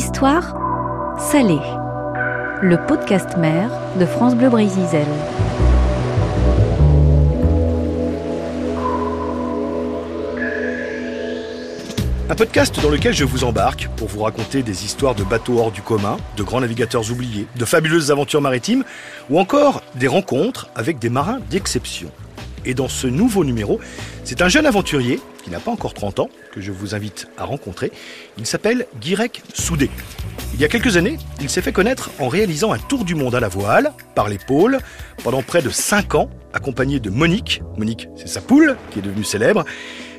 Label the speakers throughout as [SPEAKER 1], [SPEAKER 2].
[SPEAKER 1] histoire, Salé, le podcast mère de France Bleu Brésil.
[SPEAKER 2] Un podcast dans lequel je vous embarque pour vous raconter des histoires de bateaux hors du commun, de grands navigateurs oubliés, de fabuleuses aventures maritimes ou encore des rencontres avec des marins d'exception. Et dans ce nouveau numéro, c'est un jeune aventurier qui n'a pas encore 30 ans que je vous invite à rencontrer. Il s'appelle Guirec Soudé. Il y a quelques années, il s'est fait connaître en réalisant un tour du monde à la voile, par l'épaule, pendant près de 5 ans, accompagné de Monique. Monique, c'est sa poule qui est devenue célèbre.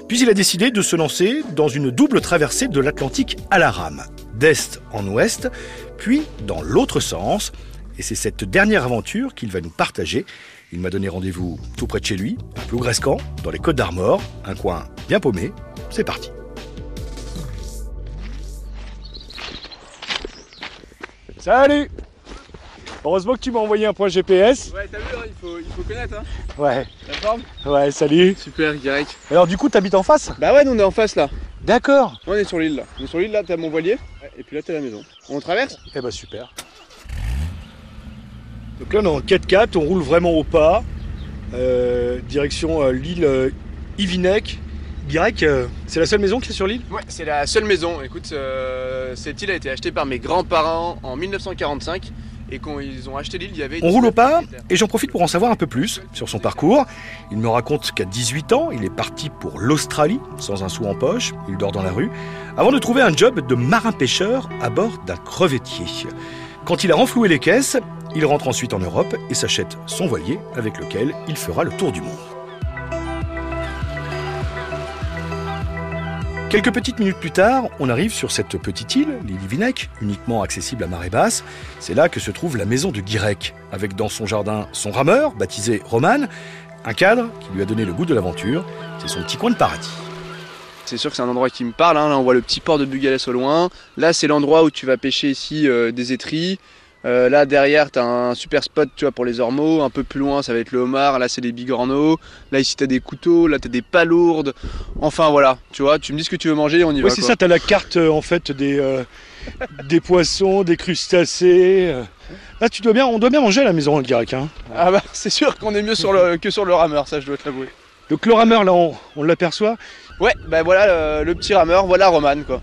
[SPEAKER 2] Puis il a décidé de se lancer dans une double traversée de l'Atlantique à la rame, d'est en ouest, puis dans l'autre sens. Et c'est cette dernière aventure qu'il va nous partager. Il m'a donné rendez-vous tout près de chez lui, à Plougrescan, dans les Côtes d'Armor, un coin bien paumé. C'est parti. Salut Heureusement que tu m'as envoyé un point GPS.
[SPEAKER 3] Ouais, t'as vu, hein, il, faut, il faut connaître, hein.
[SPEAKER 2] Ouais,
[SPEAKER 3] La forme
[SPEAKER 2] ouais, salut.
[SPEAKER 3] Super, Garek.
[SPEAKER 2] Alors du coup, t'habites en face?
[SPEAKER 3] Bah ouais, nous on est en face là.
[SPEAKER 2] D'accord.
[SPEAKER 3] On est sur l'île là. On est sur l'île là, t'as mon voilier. Ouais, Et puis là, t'as la maison. On traverse?
[SPEAKER 2] Eh bah super. Donc là on est en 4x4, on roule vraiment au pas. Euh, direction euh, l'île euh, Ivinec. Euh, c'est la seule maison qui est sur l'île?
[SPEAKER 3] Ouais, c'est la seule maison. Écoute, cette île a été achetée par mes grands-parents en 1945. Et quand ils ont acheté l'île, il y avait.
[SPEAKER 2] On roule au
[SPEAKER 3] 19
[SPEAKER 2] pas et j'en profite pour en savoir un peu plus sur son parcours. Il me raconte qu'à 18 ans, il est parti pour l'Australie sans un sou en poche, il dort dans la rue, avant de trouver un job de marin-pêcheur à bord d'un crevettier. Quand il a renfloué les caisses, il rentre ensuite en Europe et s'achète son voilier avec lequel il fera le tour du monde. Quelques petites minutes plus tard, on arrive sur cette petite île, l'île Ivinec, uniquement accessible à marée basse. C'est là que se trouve la maison de Guirec, avec dans son jardin son rameur, baptisé Roman, un cadre qui lui a donné le goût de l'aventure. C'est son petit coin de paradis.
[SPEAKER 3] C'est sûr que c'est un endroit qui me parle. hein. Là, on voit le petit port de Bugalès au loin. Là, c'est l'endroit où tu vas pêcher ici euh, des étris. Euh, là, derrière, tu as un super spot tu vois, pour les ormeaux. Un peu plus loin, ça va être le homard. Là, c'est les bigorneaux. Là, ici, tu as des couteaux. Là, tu as des palourdes. Enfin, voilà. Tu vois, tu me dis ce que tu veux manger, on y va.
[SPEAKER 2] Oui, c'est ça, tu as la carte euh, en fait des, des poissons, des crustacés. Là, tu dois bien, on doit bien manger à la maison, Guirec. Hein.
[SPEAKER 3] Ah bah, c'est sûr qu'on est mieux sur le, que sur le rameur, ça, je dois te l'avouer.
[SPEAKER 2] Donc le rameur, là, on, on l'aperçoit.
[SPEAKER 3] Ouais, bah voilà le, le petit rameur. Voilà Roman, quoi.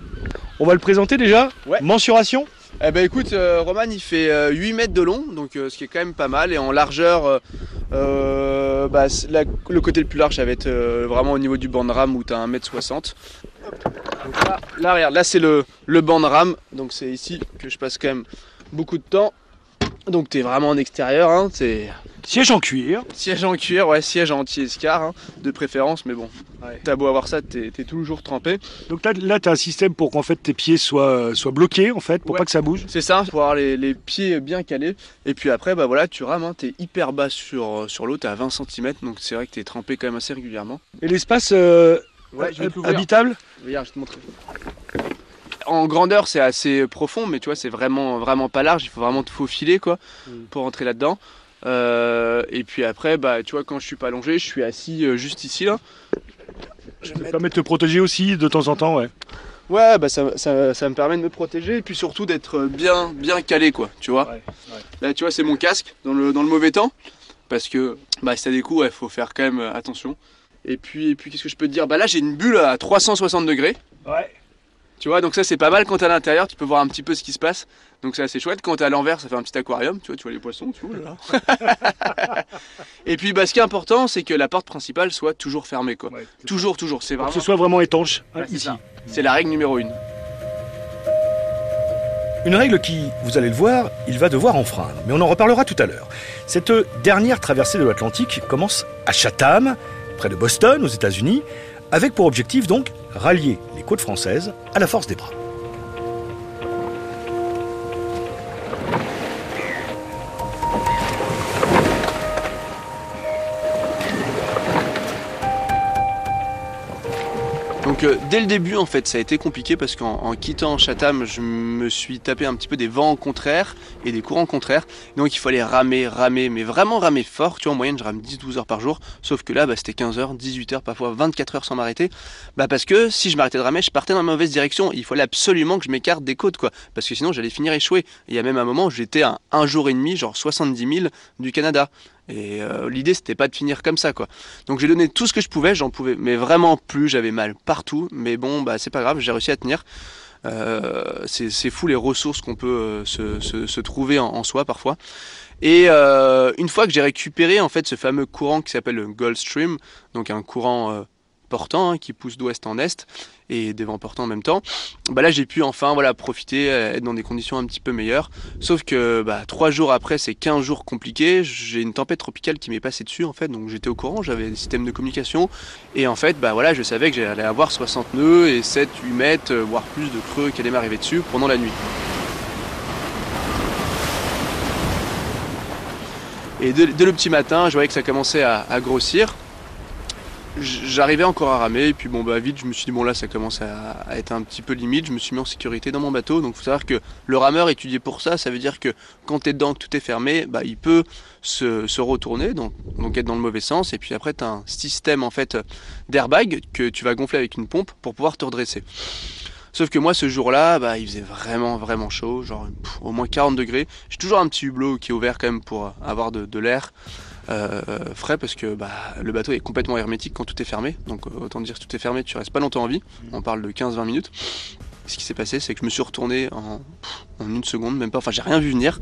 [SPEAKER 2] On va le présenter déjà.
[SPEAKER 3] Ouais.
[SPEAKER 2] Mensuration
[SPEAKER 3] Eh ben écoute, euh, Roman il fait euh, 8 mètres de long, donc euh, ce qui est quand même pas mal. Et en largeur, euh, euh, bah, la- le côté le plus large, ça va être euh, vraiment au niveau du banc de rame où tu as 1m60. Donc là, là, regarde, là c'est le, le banc de rame, donc c'est ici que je passe quand même beaucoup de temps. Donc tu es vraiment en extérieur, hein, c'est
[SPEAKER 2] Siège en cuir.
[SPEAKER 3] siège en cuir, ouais, siège anti-escar, hein, de préférence, mais bon, t'as beau avoir ça, t'es es toujours trempé.
[SPEAKER 2] Donc là, là tu as un système pour qu'en fait tes pieds soient, soient bloqués, en fait, pour
[SPEAKER 3] Ouais.
[SPEAKER 2] pas que ça bouge.
[SPEAKER 3] C'est ça, pour avoir les, les pieds bien calés. Et puis après, bah voilà, tu rames, hein, t'es hyper bas sur, sur l'eau, t'es à 20 cm, donc c'est vrai que t'es trempé quand même assez régulièrement.
[SPEAKER 2] Et l'espace euh,
[SPEAKER 3] Ouais,
[SPEAKER 2] habitable?
[SPEAKER 3] Regarde, je vais te montrer. En grandeur, c'est assez profond, mais tu vois, c'est vraiment, vraiment pas large. Il faut vraiment te faufiler, quoi,
[SPEAKER 2] Mm.
[SPEAKER 3] pour rentrer là-dedans. Euh, et puis après, bah, tu vois, quand je suis pas allongé, je suis assis euh, juste ici, là. Je
[SPEAKER 2] Ça
[SPEAKER 3] mettre-
[SPEAKER 2] permet de te protéger aussi de temps en temps, ouais.
[SPEAKER 3] Ouais, bah ça, ça, ça me permet de me protéger et puis surtout d'être bien, bien calé, quoi, tu vois.
[SPEAKER 2] Ouais, ouais.
[SPEAKER 3] Là, tu vois, c'est mon casque dans le, dans le mauvais temps. Parce que bah, si t'as des coups, il faut faire quand même euh, attention. Et puis, et puis qu'est-ce que je peux te dire? Bah là, j'ai une bulle à 360 degrés.
[SPEAKER 2] Ouais.
[SPEAKER 3] Tu vois, donc ça, c'est pas mal quand t'es à l'intérieur, tu peux voir un petit peu ce qui se passe. Donc c'est assez chouette. Quand t'es à l'envers, ça fait un petit aquarium. Tu vois, tu vois les poissons, tu vois. là. et puis, bah, ce qui est important, c'est que la porte principale soit toujours fermée, quoi.
[SPEAKER 2] Ouais.
[SPEAKER 3] Toujours, toujours. C'est
[SPEAKER 2] Pour
[SPEAKER 3] vraiment.
[SPEAKER 2] que ce soit vraiment étanche, hein,
[SPEAKER 3] Ouais,
[SPEAKER 2] ici.
[SPEAKER 3] C'est la règle numéro une.
[SPEAKER 2] Une règle qui, vous allez le voir, il va devoir enfreindre, mais on en reparlera tout à l'heure. Cette dernière traversée de l'Atlantique commence à Chatham, près de Boston, aux États-Unis, avec pour objectif donc rallier les côtes françaises à la force des bras.
[SPEAKER 3] Donc euh, dès le début en fait ça a été compliqué parce qu'en quittant Chatham je me suis tapé un petit peu des vents contraires et des courants contraires. Donc il fallait ramer, ramer, mais vraiment ramer fort. Tu vois en moyenne je rame 10-12 heures par jour. Sauf que là bah, c'était 15 heures, 18 heures, parfois 24 heures sans m'arrêter. Bah parce que si je m'arrêtais de ramer je partais dans la mauvaise direction. Il fallait absolument que je m'écarte des côtes quoi. Parce que sinon j'allais finir échoué. Il y a même un moment j'étais à un jour et demi, genre 70 000 du Canada. Et euh, l'idée c'était pas de finir comme ça quoi. Donc j'ai donné tout ce que je pouvais, j'en pouvais, mais vraiment plus, j'avais mal partout. Mais bon bah c'est pas grave, j'ai réussi à tenir. Euh, c'est fou les ressources qu'on peut euh, se, trouver en, soi parfois. Et une fois que j'ai récupéré en fait ce fameux courant qui s'appelle le Gulf Stream, donc un courant portant hein, qui pousse d'ouest en est et des vents portants en même temps, bah là j'ai pu enfin voilà profiter, euh, être dans des conditions un petit peu meilleures. Sauf que bah, trois jours après ces 15 jours compliqués, j'ai une tempête tropicale qui m'est passée dessus en fait, donc j'étais au courant, j'avais des systèmes de communication et en fait bah voilà je savais que j'allais avoir 60 nœuds et 7, 8 mètres, euh, voire plus de creux qui allaient m'arriver dessus pendant la nuit. Et dès, le petit matin, je voyais que ça commençait à grossir j'arrivais encore à ramer et puis bon bah vite je me suis dit bon là ça commence à, être un petit peu limite, je me suis mis en sécurité dans mon bateau donc faut savoir que le rameur étudié pour ça, ça veut dire que quand tu es dedans, que tout est fermé, bah, il peut se, retourner donc, être dans le mauvais sens et puis après tu as un système en fait d'airbag que tu vas gonfler avec une pompe pour pouvoir te redresser. Sauf que moi ce jour-là, bah, il faisait vraiment vraiment chaud, genre au moins 40 degrés. J'ai toujours un petit hublot qui est ouvert quand même pour avoir de l'air. Euh, frais parce que bah, le bateau est complètement hermétique quand tout est fermé. Donc euh, autant dire que tout est fermé, tu restes pas longtemps en vie. On parle de 15-20 minutes. Ce qui s'est passé, c'est que je me suis retourné en, une seconde, même pas. Enfin, j'ai rien vu venir.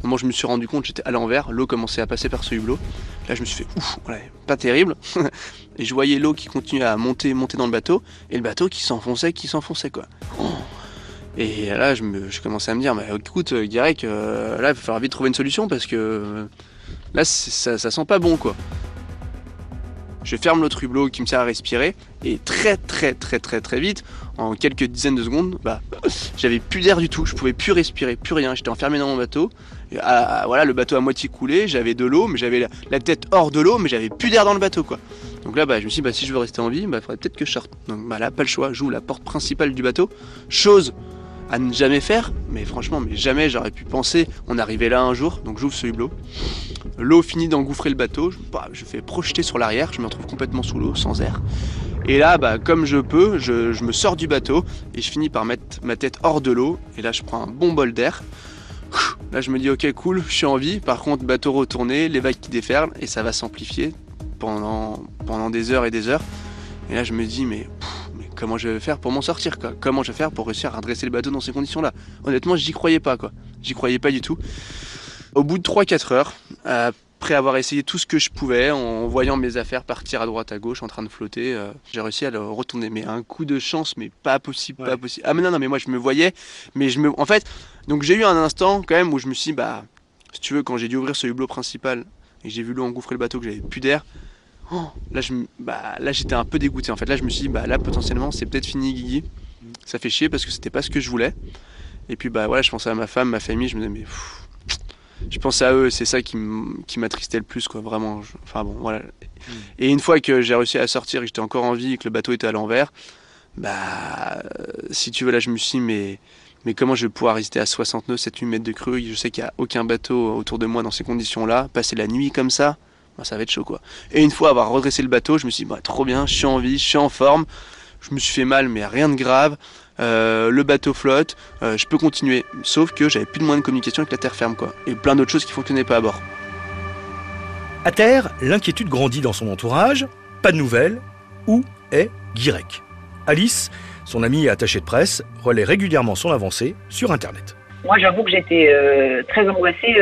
[SPEAKER 3] Au moment où je me suis rendu compte, j'étais à l'envers. L'eau commençait à passer par ce hublot. Là, je me suis fait ouf, pas terrible. et je voyais l'eau qui continuait à monter, monter dans le bateau, et le bateau qui s'enfonçait, qui s'enfonçait quoi. Oh. Et là, je, me, je commençais à me dire, mais écoute, Guirec, euh, là, il va falloir vite trouver une solution parce que Là, ça, sent pas bon, quoi. Je ferme l'autre hublot qui me sert à respirer et très très très très très vite, en quelques dizaines de secondes, bah, j'avais plus d'air du tout, je pouvais plus respirer, plus rien. J'étais enfermé dans mon bateau. Ah, ah, voilà, le bateau à moitié coulé, j'avais de l'eau, mais j'avais la, tête hors de l'eau, mais j'avais plus d'air dans le bateau quoi. Donc là, bah, je me suis dit, bah, si je veux rester en vie, il bah, faudrait peut-être que je sorte. Donc bah, là, pas le choix, j'ouvre la porte principale du bateau, chose à ne jamais faire, mais franchement, mais jamais j'aurais pu penser on arrivait là un jour, donc j'ouvre ce hublot. L'eau finit d'engouffrer le bateau, je, bah, je fais projeter sur l'arrière, je me retrouve complètement sous l'eau, sans air. Et là, bah, comme je peux, je, me sors du bateau et je finis par mettre ma tête hors de l'eau. Et là, je prends un bon bol d'air. Là, je me dis, ok, cool, je suis en vie. Par contre, bateau retourné, les vagues qui déferlent et ça va s'amplifier pendant, pendant des heures et des heures. Et là, je me dis, mais comment je vais faire pour m'en sortir quoi Comment je vais faire pour réussir à redresser le bateau dans ces conditions-là Honnêtement, j'y croyais pas, quoi. J'y croyais pas du tout. Au bout de 3-4 heures, après avoir essayé tout ce que je pouvais, en voyant mes affaires partir à droite à gauche en train de flotter, euh, j'ai réussi à le retourner. Mais un coup de chance, mais pas possible, pas possible. Ah mais non, non, mais moi je me voyais, mais je me, en fait, donc j'ai eu un instant quand même où je me suis, dit, bah, si tu veux, quand j'ai dû ouvrir ce hublot principal et j'ai vu l'eau engouffrer le bateau, que j'avais plus d'air. Oh, là, je, bah, là, j'étais un peu dégoûté. En fait, là, je me suis dit, bah, là, potentiellement, c'est peut-être fini, Guigui. Ça fait chier parce que c'était pas ce que je voulais. Et puis, bah, voilà, je pensais à ma femme, ma famille. Je me disais, mais je pensais à eux, c'est ça qui m'attristait le plus, quoi, vraiment. enfin bon, voilà. Mm. Et une fois que j'ai réussi à sortir et que j'étais encore en vie et que le bateau était à l'envers, bah, si tu veux, là, je me suis dit, mais, mais comment je vais pouvoir résister à 60 nœuds, 7-8 mètres de creux Je sais qu'il n'y a aucun bateau autour de moi dans ces conditions-là. Passer la nuit comme ça, bah, ça va être chaud, quoi. Et une fois avoir redressé le bateau, je me suis dit, bah, trop bien, je suis en vie, je suis en forme. Je me suis fait mal, mais rien de grave. Euh, le bateau flotte, euh, je peux continuer. Sauf que j'avais plus de moyens de communication avec la terre ferme, quoi. Et plein d'autres choses qui fonctionnaient pas à bord.
[SPEAKER 2] À terre, l'inquiétude grandit dans son entourage. Pas de nouvelles. Où est Guirec? Alice, son amie et attachée de presse, relaie régulièrement son avancée sur Internet.
[SPEAKER 4] Moi, j'avoue que j'étais euh, très angoissée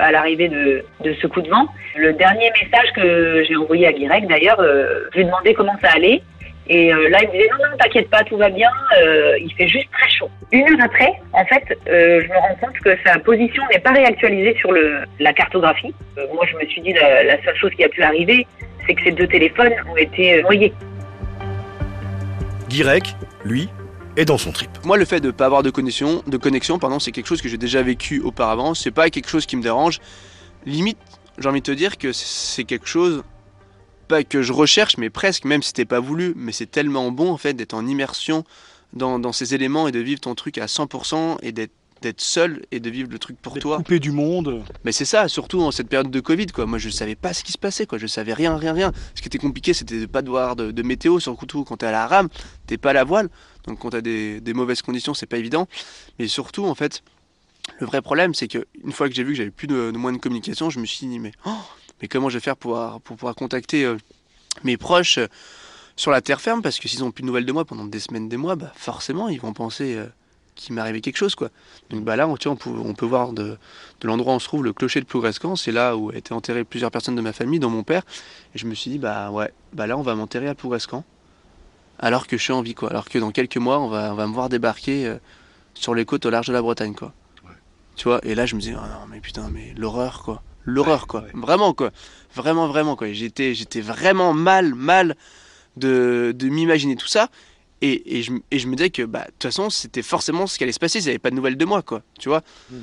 [SPEAKER 4] à l'arrivée de, ce coup de vent. Le dernier message que j'ai envoyé à Guirec, d'ailleurs, je lui ai demandé comment ça allait. Et euh, là, il me disait non, non, t'inquiète pas, tout va bien, euh, il fait juste très chaud. Une heure après, en fait, euh, je me rends compte que sa position n'est pas réactualisée sur la cartographie. moi, je me suis dit, la, la, seule chose qui a pu arriver, c'est que ces deux téléphones ont été noyés.
[SPEAKER 2] Guirec, lui, est dans son trip.
[SPEAKER 3] Moi, le fait de ne pas avoir de connexion, de connexion pardon, c'est quelque chose que j'ai déjà vécu auparavant. C'est pas quelque chose qui me dérange. Limite, j'ai envie de te dire que c'est quelque chose pas que je recherche, mais presque, même si c'était pas voulu, mais c'est tellement bon en fait d'être en immersion dans, dans, ces éléments et de vivre ton truc à 100% et d'être d'être seul et de vivre le truc pour toi.
[SPEAKER 2] Coupé du monde.
[SPEAKER 3] Mais c'est ça, surtout en cette période de Covid, quoi. Moi, je savais pas ce qui se passait, quoi. Je savais rien, rien, rien. Ce qui était compliqué, c'était de pas de voir de, météo sur le couteau. Quand t'es à la rame, t'es pas à la voile. Donc, quand t'as des, des mauvaises conditions, c'est pas évident. Mais surtout, en fait, le vrai problème, c'est que une fois que j'ai vu que j'avais plus de, de moyens de communication, je me suis dit, mais, oh, mais comment je vais faire pour, pour pouvoir contacter euh, mes proches euh, sur la terre ferme? Parce que s'ils ont plus de nouvelles de moi pendant des semaines, des mois, bah forcément, ils vont penser. Euh, qu'il m'est arrivé quelque chose quoi. Donc bah là on, on, peut, on peut voir de, de l'endroit où on se trouve le clocher de Plougrescan, c'est là où étaient enterrées plusieurs personnes de ma famille, dont mon père. Et je me suis dit bah ouais, bah là on va m'enterrer à Plougrescan. Alors que je suis en vie quoi, alors que dans quelques mois on va, on va me voir débarquer sur les côtes au large de la Bretagne quoi. Tu vois, et là je me dis, oh non, mais putain, mais l'horreur quoi. L'horreur quoi. Vraiment quoi. Vraiment, vraiment quoi. J'étais, j'étais vraiment mal, mal de, de m'imaginer tout ça. Et, et, je, et, je, me disais que bah, de toute façon, c'était forcément ce qui allait se passer. Ils n'avaient pas de nouvelles de moi quoi. Tu vois. Hmm.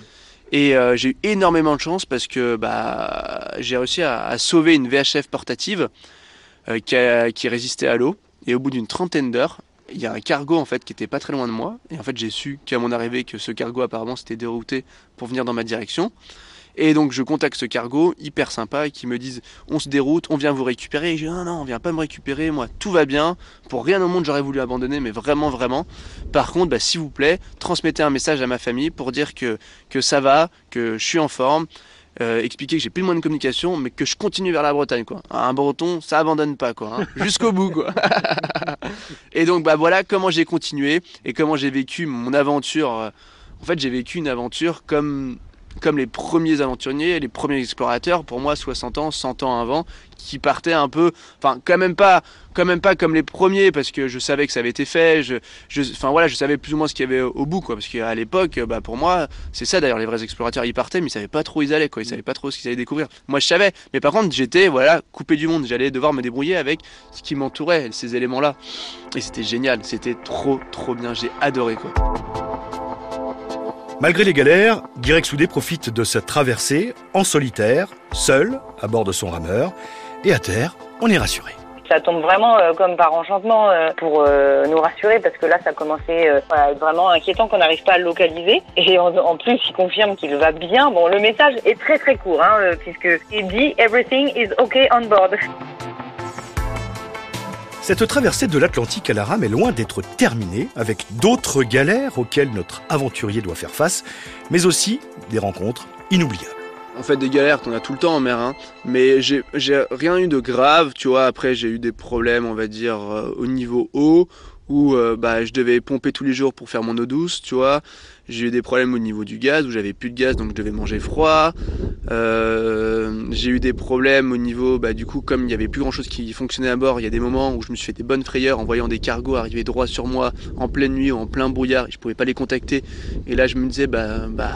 [SPEAKER 3] Et euh, j'ai eu énormément de chance parce que bah, j'ai réussi à, à, sauver une VHF portative euh, qui, a, qui résistait à l'eau. Et au bout d'une trentaine d'heures, il y a un cargo en fait qui était pas très loin de moi et en fait j'ai su qu'à mon arrivée que ce cargo apparemment s'était dérouté pour venir dans ma direction et donc je contacte ce cargo hyper sympa qui me disent on se déroute on vient vous récupérer et je dis non non on vient pas me récupérer moi tout va bien pour rien au monde j'aurais voulu abandonner mais vraiment vraiment par contre bah, s'il vous plaît transmettez un message à ma famille pour dire que que ça va que je suis en forme euh, expliquer que j'ai plus de moyens de communication, mais que je continue vers la Bretagne, quoi. Un breton, ça abandonne pas, quoi. Hein. Jusqu'au bout, quoi. et donc, bah voilà comment j'ai continué et comment j'ai vécu mon aventure. Euh, en fait, j'ai vécu une aventure comme comme les premiers aventuriers, les premiers explorateurs, pour moi 60 ans, 100 ans avant, qui partaient un peu, enfin quand même pas, quand même pas comme les premiers parce que je savais que ça avait été fait, je, enfin voilà, je savais plus ou moins ce qu'il y avait au bout quoi, parce qu'à l'époque, bah pour moi, c'est ça d'ailleurs, les vrais explorateurs ils partaient mais ils savaient pas trop où ils allaient quoi, ils savaient pas trop ce qu'ils allaient découvrir. Moi je savais, mais par contre j'étais voilà coupé du monde, j'allais devoir me débrouiller avec ce qui m'entourait, ces éléments là, et c'était génial, c'était trop trop bien, j'ai adoré quoi.
[SPEAKER 2] Malgré les galères, Guirec Soudé profite de cette traversée en solitaire, seul, à bord de son rameur, et à terre, on est rassuré.
[SPEAKER 4] Ça tombe vraiment euh, comme par enchantement euh, pour euh, nous rassurer parce que là ça commençait à être vraiment inquiétant qu'on n'arrive pas à le localiser et en, plus il confirme qu'il va bien. Bon le message est très très court hein, puisque il dit everything is okay on board.
[SPEAKER 2] Cette traversée de l'Atlantique à la rame est loin d'être terminée, avec d'autres galères auxquelles notre aventurier doit faire face, mais aussi des rencontres inoubliables.
[SPEAKER 3] En fait, des galères, qu'on a tout le temps en mer, hein. mais j'ai rien eu de grave, tu vois. Après, j'ai eu des problèmes, on va dire, euh, au niveau eau, où euh, bah, je devais pomper tous les jours pour faire mon eau douce, tu vois. J'ai eu des problèmes au niveau du gaz, où j'avais plus de gaz, donc je devais manger froid. Euh, j'ai eu des problèmes au niveau, bah, du coup, comme il n'y avait plus grand chose qui fonctionnait à bord, il y a des moments où je me suis fait des bonnes frayeurs en voyant des cargos arriver droit sur moi en pleine nuit ou en plein brouillard, et je pouvais pas les contacter. Et là, je me disais, bah, bah,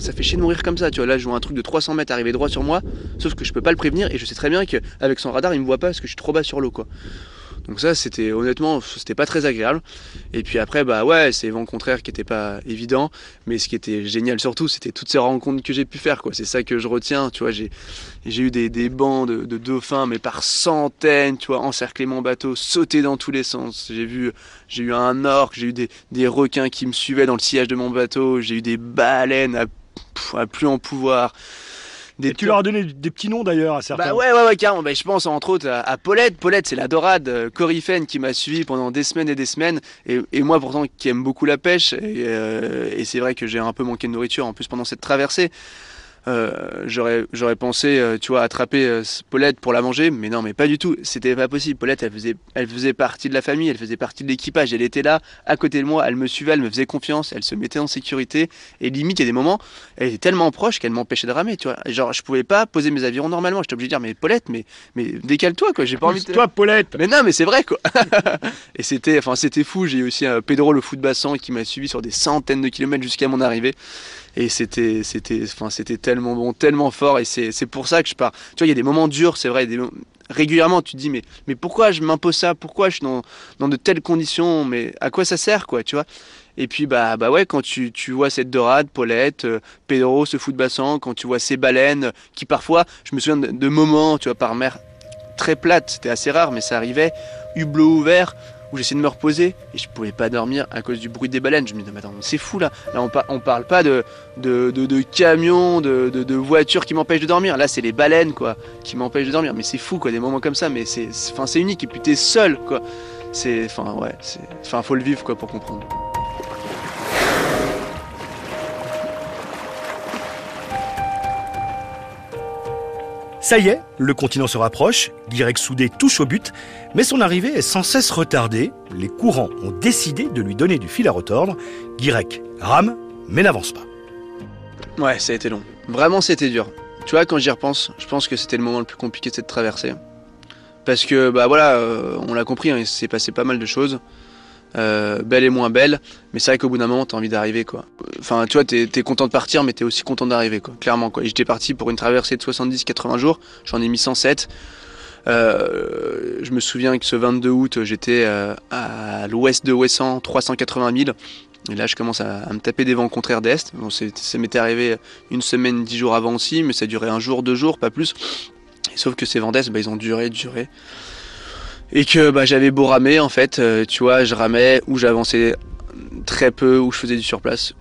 [SPEAKER 3] ça fait chier de mourir comme ça, tu vois. Là, je vois un truc de 300 mètres arriver droit sur moi, sauf que je peux pas le prévenir, et je sais très bien qu'avec son radar, il me voit pas parce que je suis trop bas sur l'eau, quoi. Donc ça, c'était honnêtement, c'était pas très agréable. Et puis après, bah ouais, c'est vent contraire qui était pas évident, mais ce qui était génial surtout, c'était toutes ces rencontres que j'ai pu faire, quoi. C'est ça que je retiens, tu vois. J'ai, eu des, des bancs de, dauphins, mais par centaines, tu vois, encercler mon bateau, sauter dans tous les sens. J'ai vu, j'ai eu un orque, j'ai eu des, des requins qui me suivaient dans le sillage de mon bateau, j'ai eu des baleines à, à plus en pouvoir.
[SPEAKER 2] Des tu leur as donné des petits noms d'ailleurs à certains.
[SPEAKER 3] Bah ouais, ouais, ouais, carrément. Bah, je pense entre autres à, Paulette. Paulette, c'est la dorade euh, coryphène qui m'a suivi pendant des semaines et des semaines. Et, et moi, pourtant, qui aime beaucoup la pêche. Et, euh, et c'est vrai que j'ai un peu manqué de nourriture en plus pendant cette traversée. Euh, j'aurais j'aurais pensé euh, tu vois attraper euh, Paulette pour la manger mais non mais pas du tout. C'était pas possible. Paulette elle faisait elle faisait partie de la famille elle faisait partie de l'équipage. Elle était là à côté de moi elle me suivait elle me faisait confiance elle se mettait en sécurité. Et limite il y a des moments elle était tellement proche qu'elle m'empêchait de ramer tu vois. Genre je pouvais pas poser mes avirons normalement. J'étais obligé de dire mais Paulette mais mais décale-toi quoi. J'ai pas envie de
[SPEAKER 2] toi Paulette.
[SPEAKER 3] Mais non mais c'est vrai quoi. Et c'était enfin c'était fou. J'ai eu aussi un Pedro le foot bassin qui m'a suivi sur des centaines de kilomètres jusqu'à mon arrivée. Et c'était c'était enfin c'était tellement bon tellement fort et c'est pour ça que je pars. Tu vois il y a des moments durs c'est vrai régulièrement tu te dis mais mais pourquoi je m'impose ça? Pourquoi je suis dans, dans de telles conditions? Mais à quoi ça sert quoi tu vois? Et puis bah bah ouais quand tu, tu vois cette dorade Paulette euh, Pedro foot bassin quand tu vois ces baleines qui parfois je me souviens de, de moments tu vois par mer très plate, c'était assez rare, mais ça arrivait, hublot ouvert, où j'essayais de me reposer et je pouvais pas dormir à cause du bruit des baleines. Je me disais, mais attends, c'est fou là. Là, on, on parle pas de, de, camions, de, de, voitures qui m'empêchent de dormir. Là, c'est les baleines quoi qui m'empêchent de dormir. Mais c'est fou quoi, des moments comme ça. Mais c'est, enfin, c'est unique. Et puis t'es seul quoi. C'est, enfin, ouais, c'est, enfin, faut le vivre quoi pour comprendre.
[SPEAKER 2] Ça y est, le continent se rapproche, Guirec Soudé touche au but, mais son arrivée est sans cesse retardée. Les courants ont décidé de lui donner du fil à retordre. Guirec rame, mais n'avance pas.
[SPEAKER 3] Ouais, ça a été long. Vraiment, c'était dur. Tu vois, quand j'y repense, je pense que c'était le moment le plus compliqué de cette traversée. Parce que, bah voilà, euh, on l'a compris, hein, il s'est passé pas mal de choses. Euh, belle et moins belle. Mais c'est vrai qu'au bout d'un moment, t'as envie d'arriver, quoi. Enfin, tu vois, t'es es content de partir, mais t'es aussi content d'arriver, quoi. Clairement, quoi. J'étais parti pour une traversée de 70-80 jours. J'en ai mis 107. Euh, je me souviens que ce 22 août, j'étais euh, à l'ouest de Ouessant, 380 000. Et là, je commence à, me taper des vents contraires d'est. Bon, ça m'était arrivé une semaine, dix jours avant aussi, mais ça durait un jour, deux jours, pas plus. sauf que ces vents d'est, bah, ils ont duré, duré et que bah, j'avais beau ramer en fait, euh, tu vois, je ramais ou j'avançais très peu, ou je faisais du surplace,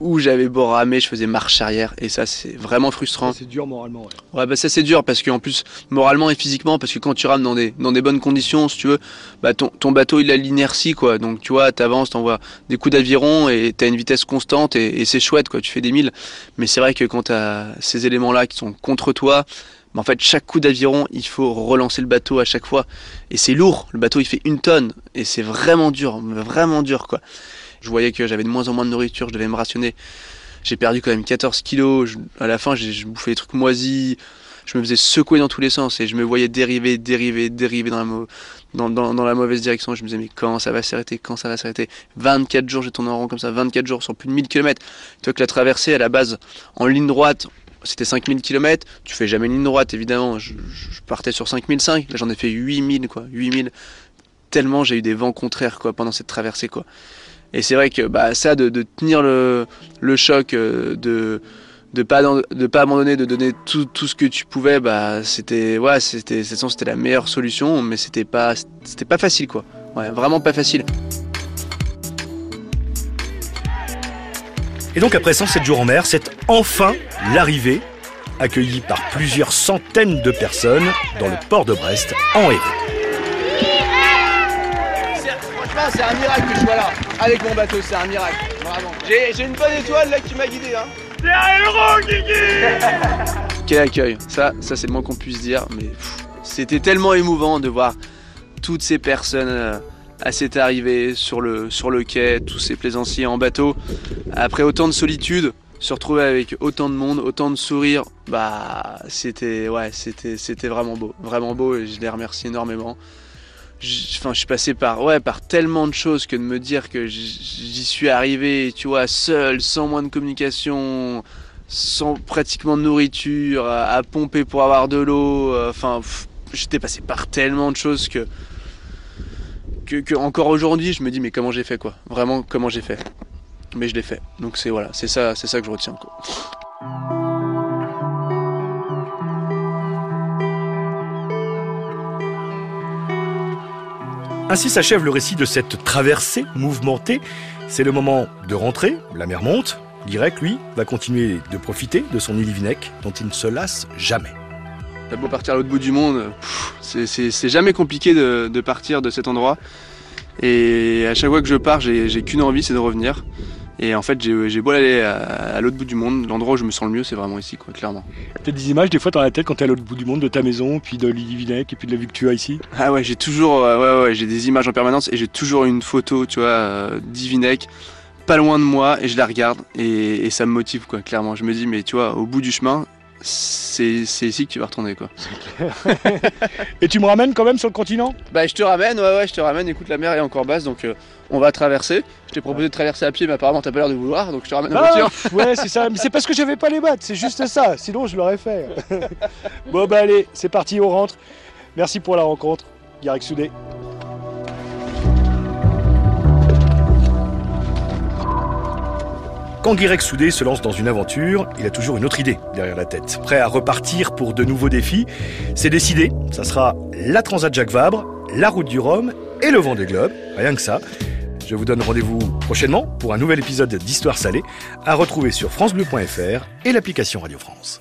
[SPEAKER 3] ou j'avais beau ramer, je faisais marche arrière et ça c'est vraiment frustrant.
[SPEAKER 2] C'est dur moralement.
[SPEAKER 3] Ouais, ouais bah ça c'est dur parce qu'en plus moralement et physiquement parce que quand tu rames dans des dans des bonnes conditions, si tu veux, bah ton, ton bateau il a l'inertie quoi. Donc tu vois, t'avances, t'envoies des coups d'aviron et t'as une vitesse constante et, et c'est chouette quoi. Tu fais des milles, mais c'est vrai que quand t'as ces éléments là qui sont contre toi, en fait, chaque coup d'aviron, il faut relancer le bateau à chaque fois. Et c'est lourd. Le bateau, il fait une tonne. Et c'est vraiment dur, vraiment dur, quoi. Je voyais que j'avais de moins en moins de nourriture, je devais me rationner. J'ai perdu quand même 14 kilos. à la fin, j'ai bouffé des trucs moisis. Je me faisais secouer dans tous les sens et je me voyais dériver, dériver, dériver dans la, mauvaise direction. Je me disais, mais quand ça va s'arrêter? Quand ça va s'arrêter? 24 jours, j'ai tourné en rond comme ça, 24 jours sur plus de 1000 km. Toi que la traversée à la base en ligne droite, c'était 5000 km, tu fais jamais une ligne droite évidemment, je, partais sur 5005, là j'en ai fait 8000 quoi, 8000, tellement j'ai eu des vents contraires quoi pendant cette traversée quoi. Et c'est vrai que bah, ça de, tenir le, choc, euh, de de pas de pas abandonner, de donner tout, tout ce que tu pouvais, bah c'était ouais c'était c'était la meilleure solution, mais c'était pas c'était pas facile quoi, ouais vraiment pas facile.
[SPEAKER 2] Et donc après 107 jours en mer, c'est enfin l'arrivée, accueillie par plusieurs centaines de personnes dans le port de Brest, en héros.
[SPEAKER 3] Franchement, c'est un miracle que je sois là, avec mon bateau, c'est un miracle, vraiment. J'ai une bonne étoile là qui m'a guidé. Hein. C'est un héros, Guigui Quel accueil, ça, ça c'est le moins qu'on puisse dire, mais c'était tellement émouvant de voir toutes ces personnes... Euh, à cette arrivée sur le, sur le quai, tous ces plaisanciers en bateau. Après autant de solitude, se retrouver avec autant de monde, autant de sourires, bah c'était ouais, c'était vraiment beau, vraiment beau et je les remercie énormément. Enfin, je suis passé par ouais par tellement de choses que de me dire que j'y suis arrivé, tu vois, seul, sans moins de communication, sans pratiquement de nourriture, à, pomper pour avoir de l'eau. Euh, enfin, j'étais passé par tellement de choses que que, encore aujourd'hui, je me dis mais comment j'ai fait quoi? Vraiment comment j'ai fait? Mais je l'ai fait. Donc c'est voilà, c'est ça, c'est ça que je retiens quoi.
[SPEAKER 2] Ainsi s'achève le récit de cette traversée mouvementée. C'est le moment de rentrer, la mer monte. Direct, lui, va continuer de profiter de son île Vinec, dont il ne se lasse jamais.
[SPEAKER 3] T'as beau partir à l'autre bout du monde, c'est jamais compliqué de, partir de cet endroit. Et à chaque fois que je pars, j'ai qu'une envie, c'est de revenir. Et en fait, j'ai beau aller à, l'autre bout du monde, l'endroit où je me sens le mieux, c'est vraiment ici, quoi, clairement.
[SPEAKER 2] T'as des images des fois dans la tête quand t'es à l'autre bout du monde de ta maison, puis de Vinec, et puis de la vue que tu as ici?
[SPEAKER 3] Ah ouais, j'ai toujours, ouais, ouais, j'ai des images en permanence et j'ai toujours une photo, tu vois, euh, d'Ivinec pas loin de moi et je la regarde et, et, ça me motive, quoi, clairement. Je me dis, mais tu vois, au bout du chemin, c'est ici que tu vas retourner quoi.
[SPEAKER 2] Et tu me ramènes quand même sur le continent?
[SPEAKER 3] Bah je te ramène, ouais ouais je te ramène, écoute la mer est encore basse donc euh, on va traverser. Je t'ai proposé de traverser à pied mais apparemment t'as pas l'air de vouloir donc je te ramène en voiture.
[SPEAKER 2] Ouais c'est ça, mais c'est parce que j'avais pas les bottes, c'est juste ça, sinon je l'aurais fait. bon bah allez, c'est parti, on rentre. Merci pour la rencontre, Garek Soudé. Quand Guirec Soudé se lance dans une aventure, il a toujours une autre idée derrière la tête. Prêt à repartir pour de nouveaux défis, c'est décidé, ça sera la Transat Jacques Vabre, la route du Rhum et le vent des globes, rien que ça. Je vous donne rendez-vous prochainement pour un nouvel épisode d'Histoire salée à retrouver sur francebleu.fr et l'application Radio France.